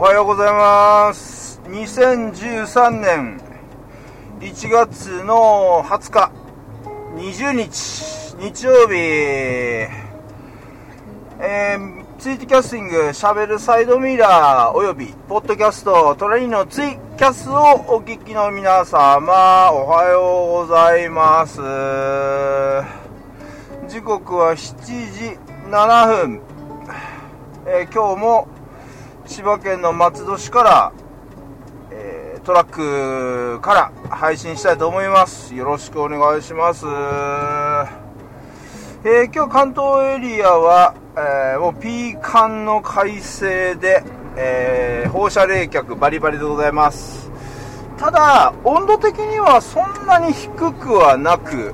おはようございます。2013年1月の20日20日日曜日。えー、ツイートキャスティングしゃべるサイドミラーおよびポッドキャストトレインのツイキャスをお聞きの皆様おはようございます。時刻は7時7分、えー、今日も千葉県の松戸市から、えー、トラックから配信したいと思います。よろしくお願いします。えー、今日関東エリアは、えー、もうピーカンの快晴で、えー、放射冷却バリバリでございます。ただ温度的にはそんなに低くはなく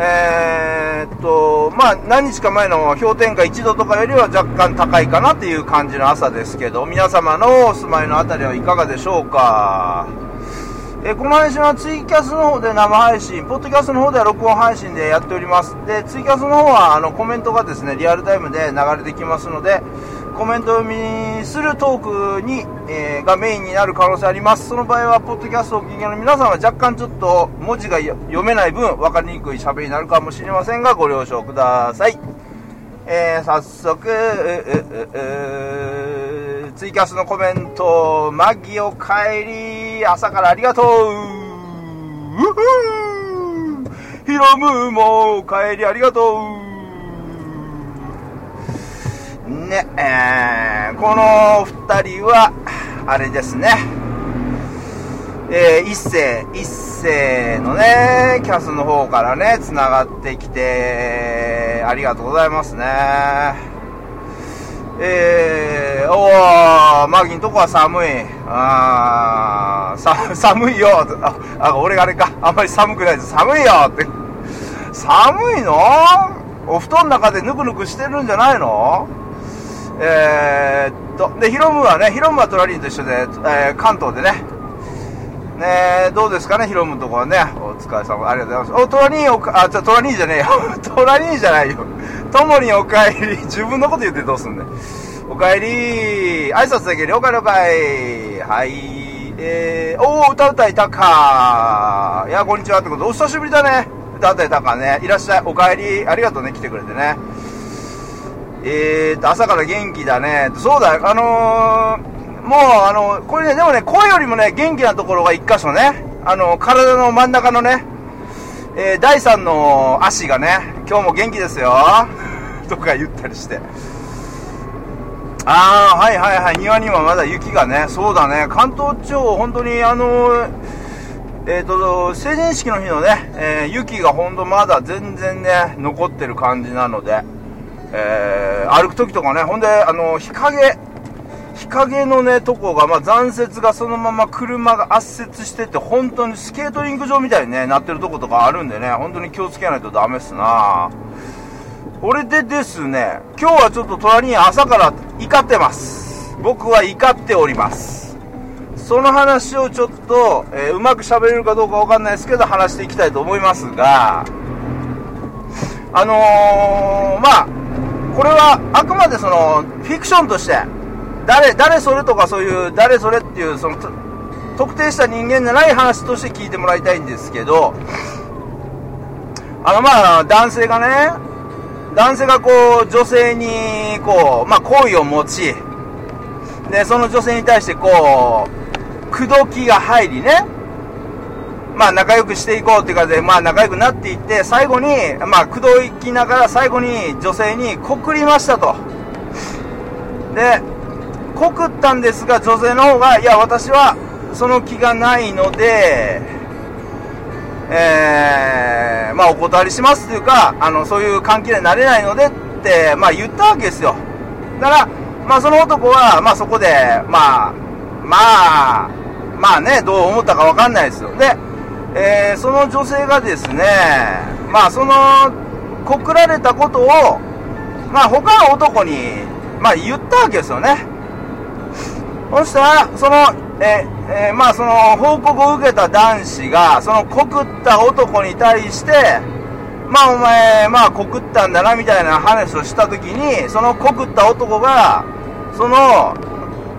えー、っとまあ何日か前の氷点下1度とかよりは若干高いかなっていう感じの朝ですけど皆様のお住まいの辺りはいかがでしょうか？え、この配信はツイキャスの方で生配信、ポッドキャストの方では録音配信でやっております。で、ツイキャスの方はあのコメントがですね、リアルタイムで流れてきますので、コメント読みするトークに、えー、がメインになる可能性あります。その場合は、ポッドキャストをお聞きの皆さんは若干ちょっと文字が読めない分、分かりにくい喋りになるかもしれませんが、ご了承ください。えー、早速、ツイキャスのコメント、マギおかえり、朝からありがとうヒロムもおかえりありがとうね、えー、この二人は、あれですね、えー、一世、一世のね、キャスの方からね、繋がってきて、ありがとうございますね。えー、おー、マギんとこは寒い。あー、寒いよあ。あ、俺があれか。あんまり寒くないです。寒いよって。寒いの？お布団の中でぬくぬくしてるんじゃないの？えー、っと、で、ヒロムはね、ヒロムはトラリンと一緒で、えー、関東でね、ねどうですかね、ヒロムのとこはね、お疲れ様、ありがとうございます。お、トラニーお、あ、じゃトラニーじゃねえよ。トラニーじゃないよ。ともにお帰り。自分のこと言ってどうすんねん。お帰り。挨拶だけ了解了解。はい。えー、おー、歌うたいたかいや、こんにちはってことお久しぶりだね。歌うたいたかね。いらっしゃい。お帰り。ありがとうね、来てくれてね。えーと、朝から元気だね。そうだ。あのー、もう、あの、これね、でもね、声よりもね、元気なところが一箇所ね。あの、体の真ん中のね、えー、第3の足がね、今日も元気ですよ。とか言ったりして。ああ、はいはいはい、庭にはまだ雪がね、そうだね、関東地方、本当にあのえっ、ー、と、成人式の日のね、えー、雪が本当まだ全然ね、残ってる感じなので、えー、歩く時とかね、ほんで、あの、日陰、日陰のね、とこが、まあ、残雪がそのまま車が圧雪してて、本当にスケートリング場みたいに、ね、なってるとことかあるんでね、本当に気をつけないとダメっすなこれでですね、今日はちょっと隣に朝から怒ってます。僕は怒っております。その話をちょっと、えー、うまく喋れるかどうかわかんないですけど、話していきたいと思いますが、あのー、まあ、これはあくまでその、フィクションとして、誰、誰それとかそういう、誰それっていう、その、特定した人間じゃない話として聞いてもらいたいんですけど、あの、まあ、男性がね、男性がこう、女性に、こう、まあ、好意を持ち、で、その女性に対してこう、口説きが入りね、まあ、仲良くしていこうっていうかで、まあ、仲良くなっていって、最後に、まあ、口説きながら最後に女性に告りましたと。で、告ったんですが、女性の方が、いや、私はその気がないので、えー、まあ、お断りしますというか、あの、そういう関係になれないのでって、まあ、言ったわけですよ。だから、まあ、その男は、まあ、そこで、まあ、まあ、まあね、どう思ったかわかんないですよ。で、えー、その女性がですね、まあ、その、告られたことを、まあ、他の男に、まあ、言ったわけですよね。そしたら、その、ええー、まあその報告を受けた男子が、その告った男に対して、まあお前、まあ告ったんだなみたいな話をしたときに、その告った男が、その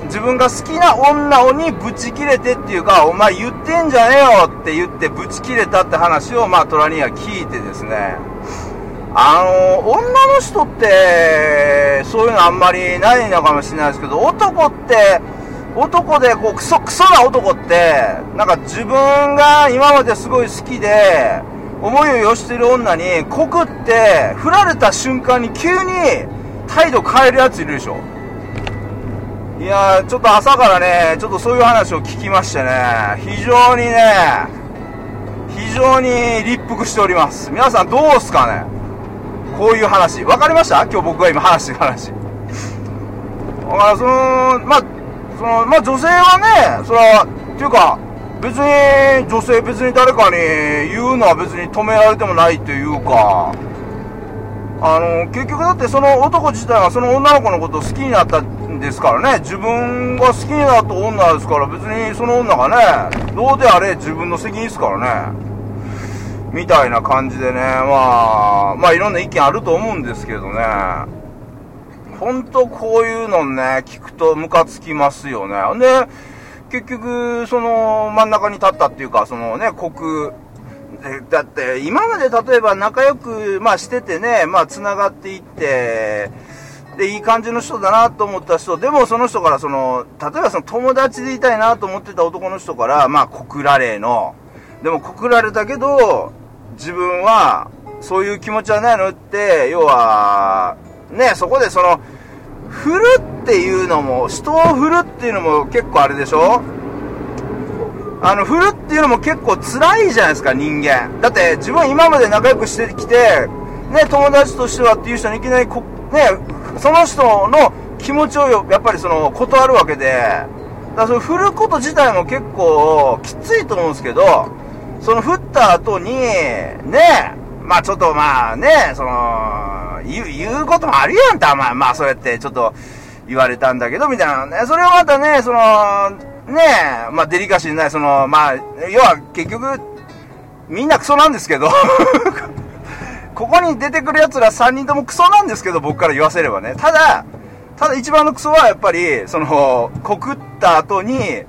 自分が好きな女にブチ切れてっていうか、お前言ってんじゃねえよって言ってブチ切れたって話を、まあ、トラには聞いてですね、あの、女の人って、そういうのあんまりないのかもしれないですけど、男って、男でこうクソクソな男ってなんか自分が今まですごい好きで思いを寄してる女に告って振られた瞬間に急に態度変えるやついるでしょ。いやちょっと朝からねちょっとそういう話を聞きましてね非常にね非常に立腹しております。皆さんどうすかね？こういう話。分かりました？今日僕が今話してる話。あそのまあその、ま、女性はね、それは、っていうか、別に、女性別に誰かに言うのは別に止められてもないというか、あの、結局だってその男自体がその女の子のことを好きになったですからね、自分が好きになった女ですから、別にその女がね、どうであれ自分の責任ですからね。みたいな感じでね、まあ、まあいろんな意見あると思うんですけどね。ほんとこういうのね、聞くとムカつきますよね。で、結局、その真ん中に立ったっていうか、そのね、国、だって、今まで例えば仲良く、まあしててね、まあ繋がっていって、で、いい感じの人だなと思った人、でもその人からその、例えばその友達でいたいなと思ってた男の人から、まあ告られの、でも告られたけど、自分は、そういう気持ちはないのって、要は、ね、そこでその、振るっていうのも、人を振るっていうのも結構あれでしょ？あの、振るっていうのも結構辛いじゃないですか、人間。だって自分今まで仲良くしてきて、ね、友達としてはっていう人にいきなり、ね、その人の気持ちをやっぱりその、断るわけで、だからその振ること自体も結構きついと思うんですけど、その振った後に、ね、まあちょっとまあね、その、言う、言うこともあるやんた、まあまあそうやってちょっと言われたんだけど、みたいなね。それをまたね、その、ねまあデリカシーない、その、まあ、要は結局、みんなクソなんですけどここに出てくる奴ら3人ともクソなんですけど、僕から言わせればね。ただ、ただ一番のクソはやっぱり、その、告った後に、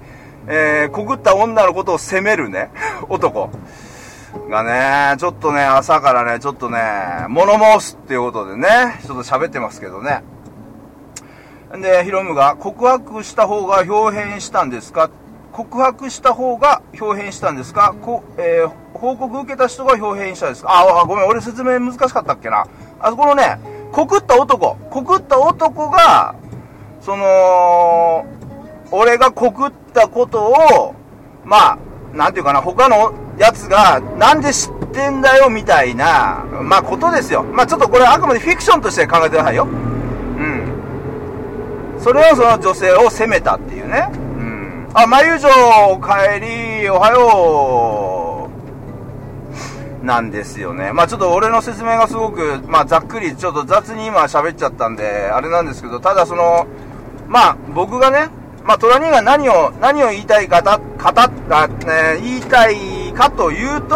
えー、告った女のことを責めるね、男。がね、ちょっとね、朝からね、ちょっとね、物申すっていうことでね、ちょっと喋ってますけどね。で、ヒロムが、告白した方が表変したんですか？告白した方が表変したんですか？こ、えー、報告受けた人が表変したですか？あ、ごめん、俺説明難しかったっけな。あそこのね、告った男、告った男が、その、俺が告ったことを、まあ、なんていうかな、他のやつが、なんで知ってんだよ、みたいな、まあ、ことですよ。まあ、ちょっとこれあくまでフィクションとして考えてくださいよ。うん。それをその女性を責めたっていうね。うん。あ、まゆじょ帰り、おはよう。なんですよね。まあちょっと俺の説明がすごく、まあざっくり、ちょっと雑に今喋っちゃったんで、あれなんですけど、ただその、まあ僕がね、まあ、トラ兄が何を、何を言いたいかた、かた、え言いたいかというと、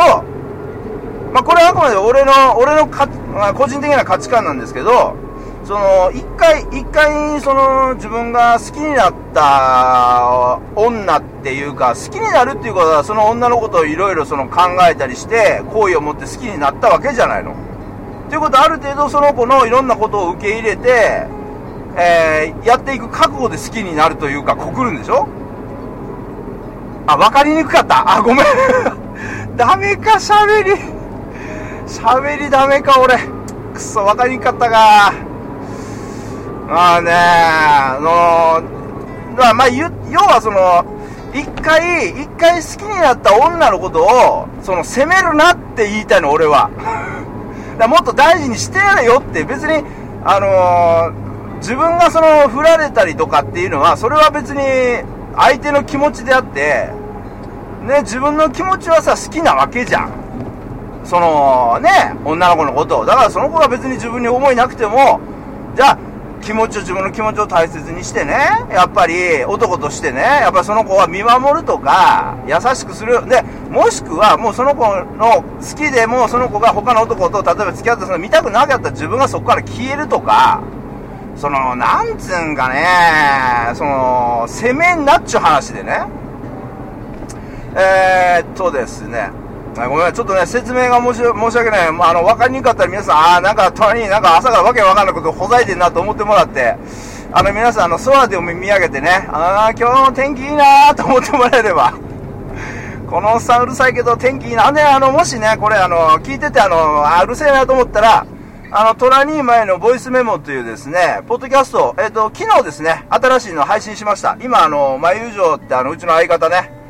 まあ、これはあくまで俺の、俺のか、まあ、個人的な価値観なんですけど、その、一回、一回、その、自分が好きになった女っていうか、好きになるっていうことは、その女のことをいろいろその考えたりして、好意を持って好きになったわけじゃないの。ということは、ある程度その子のいろんなことを受け入れて、えー、やっていく覚悟で好きになるというか、告るんでしょ？あ、わかりにくかったあ、ごめん ダメか、喋り。喋りダメか、俺。くそ、わかりにくかったか。まあねあのー、まあ、要はその、一回、一回好きになった女のことを、その、責めるなって言いたいの、俺は。だもっと大事にしてやれよって、別に、あのー自分がその振られたりとかっていうのは、それは別に相手の気持ちであって、ね、自分の気持ちはさ、好きなわけじゃん。その、ね、女の子のことを。だからその子が別に自分に思いなくても、じゃあ、気持ちを、自分の気持ちを大切にしてね、やっぱり男としてね、やっぱりその子は見守るとか、優しくする。で、もしくはもうその子の好きでもその子が他の男と例えば付き合ったその見たくなかったら自分がそこから消えるとか、その、なんつうんかね、その、攻めんなっちゅう話でね。えー、っとですね、あごめん、ちょっとね、説明が申し訳ない。あの、わかりにくかったら皆さん、ああ、なんか隣になんか朝からわけわかんないことほざいてんなと思ってもらって、あの、皆さん、あの、空で見上げてね、ああ、今日の天気いいなと思ってもらえれば、このおっさんうるさいけど天気いいな。で、あの、もしね、これ、あの、聞いてて、あの、あ、うるせえなと思ったら、あの、トラニー前のボイスメモというですね、ポッドキャスト、えっ、ー、と、昨日ですね、新しいの配信しました。今、あの、まゆうじょうってあの、うちの相方ね、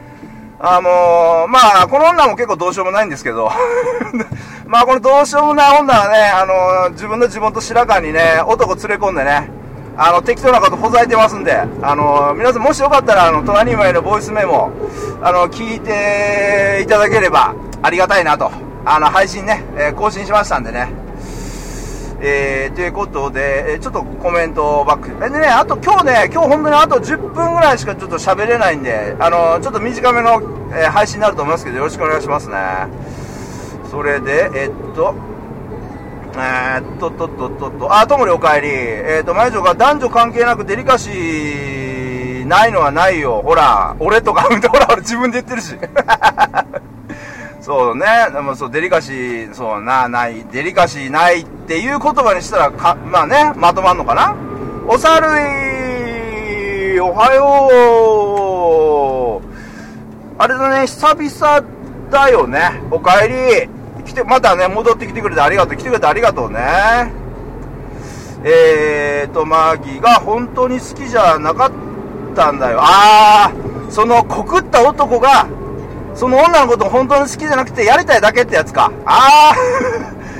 あのー、まあ、この女も結構どうしようもないんですけど、まあ、このどうしようもない女はね、あのー、自分の自分と白川にね、男連れ込んでね、あの、適当なことほざいてますんで、あの、皆さんもしよかったら、あの、隣前のボイスメモ、あの、聞いていただければありがたいなと、あの、配信ね、え更新しましたんでね、えー、ということで、えちょっとコメントバック。えでね、あと今日ね、今日本当にあと10分ぐらいしかちょっと喋れないんで、あのちょっと短めの、えー、配信になると思いますけど、よろしくお願いしますね。それで、えっと、えー、っと、と、と、と、と、あ、ともりお帰り。えー、っと、前女が男女関係なくデリカシーないのはないよ。ほら、俺とか、ほら、俺自分で言ってるし。そうね、でもそう、デリカシー、そうな、ない、デリカシーないっていう言葉にしたら、か、まあね、まとまんのかな？おさるい、おはよう。あれだね、久々だよね。おかえり。来て、またね、戻ってきてくれてありがとう。来てくれてありがとうね。えーと、マギが本当に好きじゃなかったんだよ。あー、その告った男が、その女のこと本当に好きじゃなくてやりたいだけってやつか。あ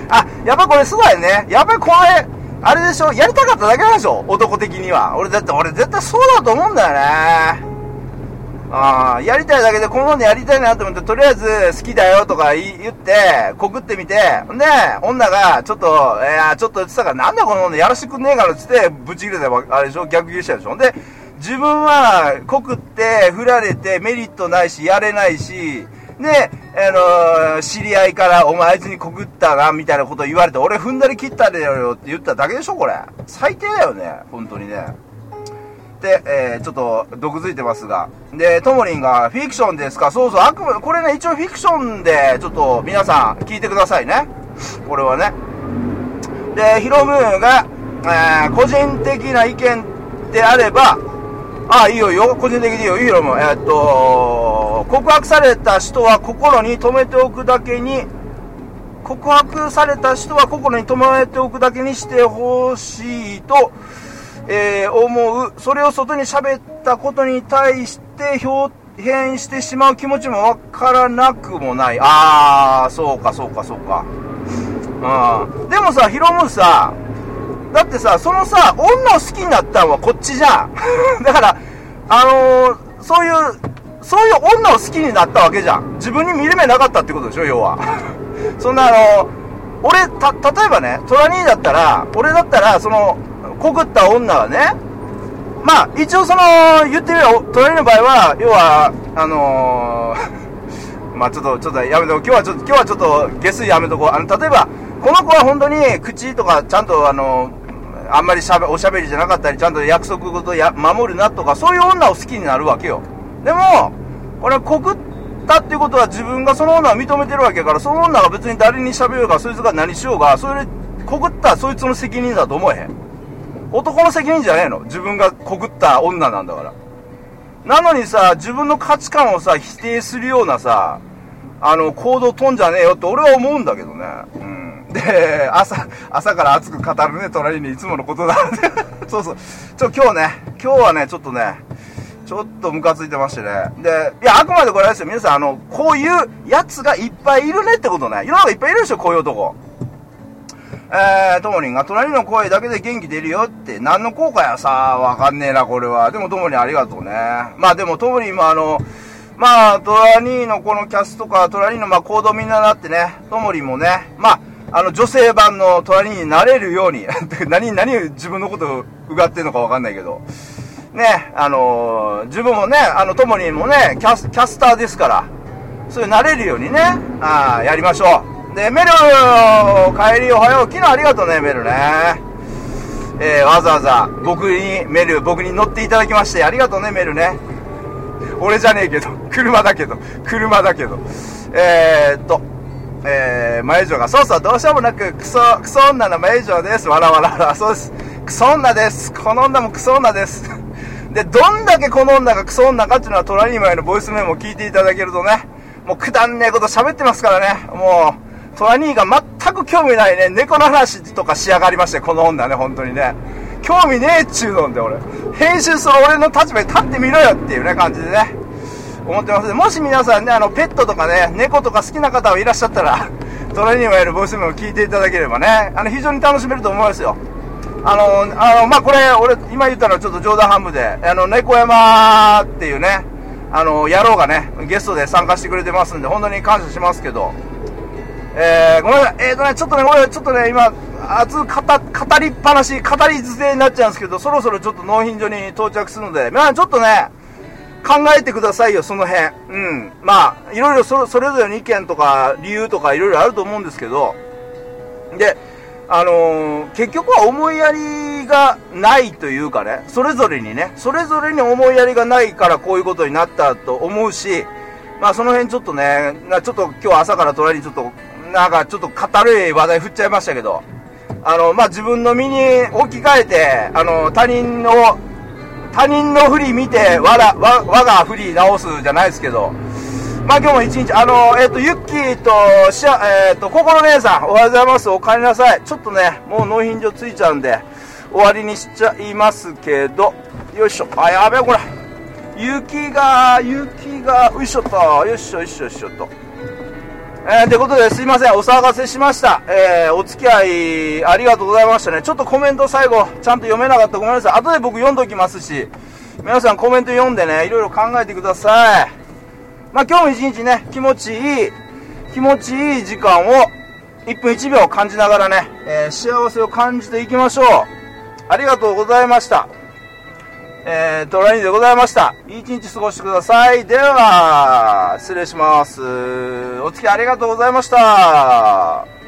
あ あ、やっぱこれそうだよね。やっぱりこれ、あれでしょ？やりたかっただけなんでしょ？男的には。俺だって俺絶対そうだと思うんだよね。ああ、やりたいだけでこの女やりたいなと思って、とりあえず好きだよとか言って、告ってみて、で、女がちょっと、えー、ちょっと言ってたから、なんだこの女やらしてくんねえからっつって、ぶち切れたあれでしょ？逆切れしたでしょ？で、自分は告って振られてメリットないしやれないしで、あのー、知り合いからお前あいつに告ったなみたいなこと言われて俺踏んだり切ったでよって言っただけでしょこれ。最低だよね本当にね。で、えー、ちょっと毒づいてますが。でともりんがフィクションですか？そうそうあくまでこれね一応フィクションでちょっと皆さん聞いてくださいね。これはね。でヒロムーが、えー、個人的な意見であればあ、いいよいいよ。個人的にいいよ。いいよ、もう。えー、っと、告白された人は心に留めておくだけに、告白された人は心に留めておくだけにしてほしいと、えー、思う。それを外に喋ったことに対して表変してしまう気持ちもわからなくもない。あー、そうか、そうか、そうか。うん。でもさ、ヒロムさ、だってさ、そのさ、女を好きになったのはこっちじゃん。だから、あのー、そういう、そういう女を好きになったわけじゃん。自分に見る目なかったってことでしょ、要は。そんなあのー、俺、た、例えばね、トラニーだったら、俺だったら、その、告った女はね、まあ、一応その、言ってみれば、トラニーの場合は、要は、あのー、まあちょっと、ちょっとやめとこう。今日はちょっと、今日はちょっと、下水やめとこう。あの、例えば、この子は本当に口とかちゃんとあのあんまりしゃべおしゃべりじゃなかったり、ちゃんと約束事や守るなとか、そういう女を好きになるわけよ。でも、これ告ったっていうことは自分がその女を認めてるわけやから、その女が別に誰に喋ようが、そいつが何しようが、それで告ったそいつの責任だと思えへん。男の責任じゃねえの。自分が告った女なんだから。なのにさ、自分の価値観をさ、否定するようなさ、あの、行動とんじゃねえよって俺は思うんだけどね。うんで、朝、朝から熱く語るね、隣にいつものことだ。そうそう。ちょ、今日ね、今日はね、ちょっとね、ちょっとムカついてましてね。で、いや、あくまでこれですよ。皆さん、あの、こういうやつがいっぱいいるねってことね。世の中いっぱいいるでしょ、こういう男。えー、ともりんが、隣の声だけで元気出るよって、何の効果やさ、わかんねえな、これは。でも、ともりんありがとうね。まあでも、ともりんもあの、まあ、トラニーのこのキャスとか、トラニーのまあ行動みんななってね、ともりんもね、まあ、あの、女性版の隣になれるように 何、何自分のことうがってんのかわかんないけど、ね、あのー、自分もね、あの、ともにもねキャス、キャスターですから、そういうなれるようにね、あやりましょう。で、メル、帰りおはよう。昨日ありがとうね、メルね。えー、わざわざ僕にメル、僕に乗っていただきまして、ありがとうね、メルね。俺じゃねえけど、車だけど、車だけど。えー、っと、えー、前城が、そうそう、どうしようもなく、クソ、クソ女の前城です。わらわらわら。そうです。クソ女です。この女もクソ女です。で、どんだけこの女がクソ女かっていうのは、トラニーマイのボイスメモを聞いていただけるとね、もうくだんねえこと喋ってますからね。もう、トラニーが全く興味ないね、猫の話とか仕上がりまして、この女ね、本当にね。興味ねえっちゅうのんで、俺。編集する俺の立場に立ってみろよっていうね、感じでね。思ってます。もし皆さんね、あの、ペットとかね、猫とか好きな方はいらっしゃったら、トラニーマイのボイスメモを聞いていただければね、あの、非常に楽しめると思いますよ。あの、あの、まあ、これ、俺、今言ったのはちょっと冗談半分で、あの、猫山っていうね、あの、野郎がね、ゲストで参加してくれてますんで、本当に感謝しますけど、えー、ごめんなさい、えーとね、ちょっとね、俺、ちょっとね、今、熱く語語りっぱなし、語り捨てになっちゃうんですけど、そろそろちょっと納品所に到着するので、まあ、ちょっとね、考えてくださいよ、その辺。うん。まあ、いろいろそれぞれの意見とか、理由とか、いろいろあると思うんですけど、で、あのー、結局は思いやりがないというかね、それぞれにね、それぞれに思いやりがないからこういうことになったと思うし、まあその辺ちょっとね、ちょっと今日朝から隣にちょっと、なんかちょっと語る話題振っちゃいましたけど、あの、まあ自分の身に置き換えて、あの、他人の、他人のふり見て、わら、わ、我がふり直すじゃないですけど、まあ今日も一日、あの、えっ、ー、と、ユッキーと、しゃ、えっ、ー、と、ココロ姉さん、おはようございます。お帰りなさい。ちょっとね、もう納品所ついちゃうんで、終わりにしちゃいますけど、よいしょ。あ、やべえ、これ。雪が、雪が、よいしょっと、よいしょ、よいしょ、よいしょと。えー、ということで、すいません、お騒がせしました。えー、お付き合い、ありがとうございましたね。ちょっとコメント最後、ちゃんと読めなかったごめんなさい。後で僕読んどきますし、皆さんコメント読んでね、いろいろ考えてください。まあ、今日も一日ね、気持ちいい、気持ちいい時間を1分1秒感じながらね、えー、幸せを感じていきましょう。ありがとうございました。えー、トラインでございました。いい一日過ごしてください。では、失礼します。お付き合いありがとうございました。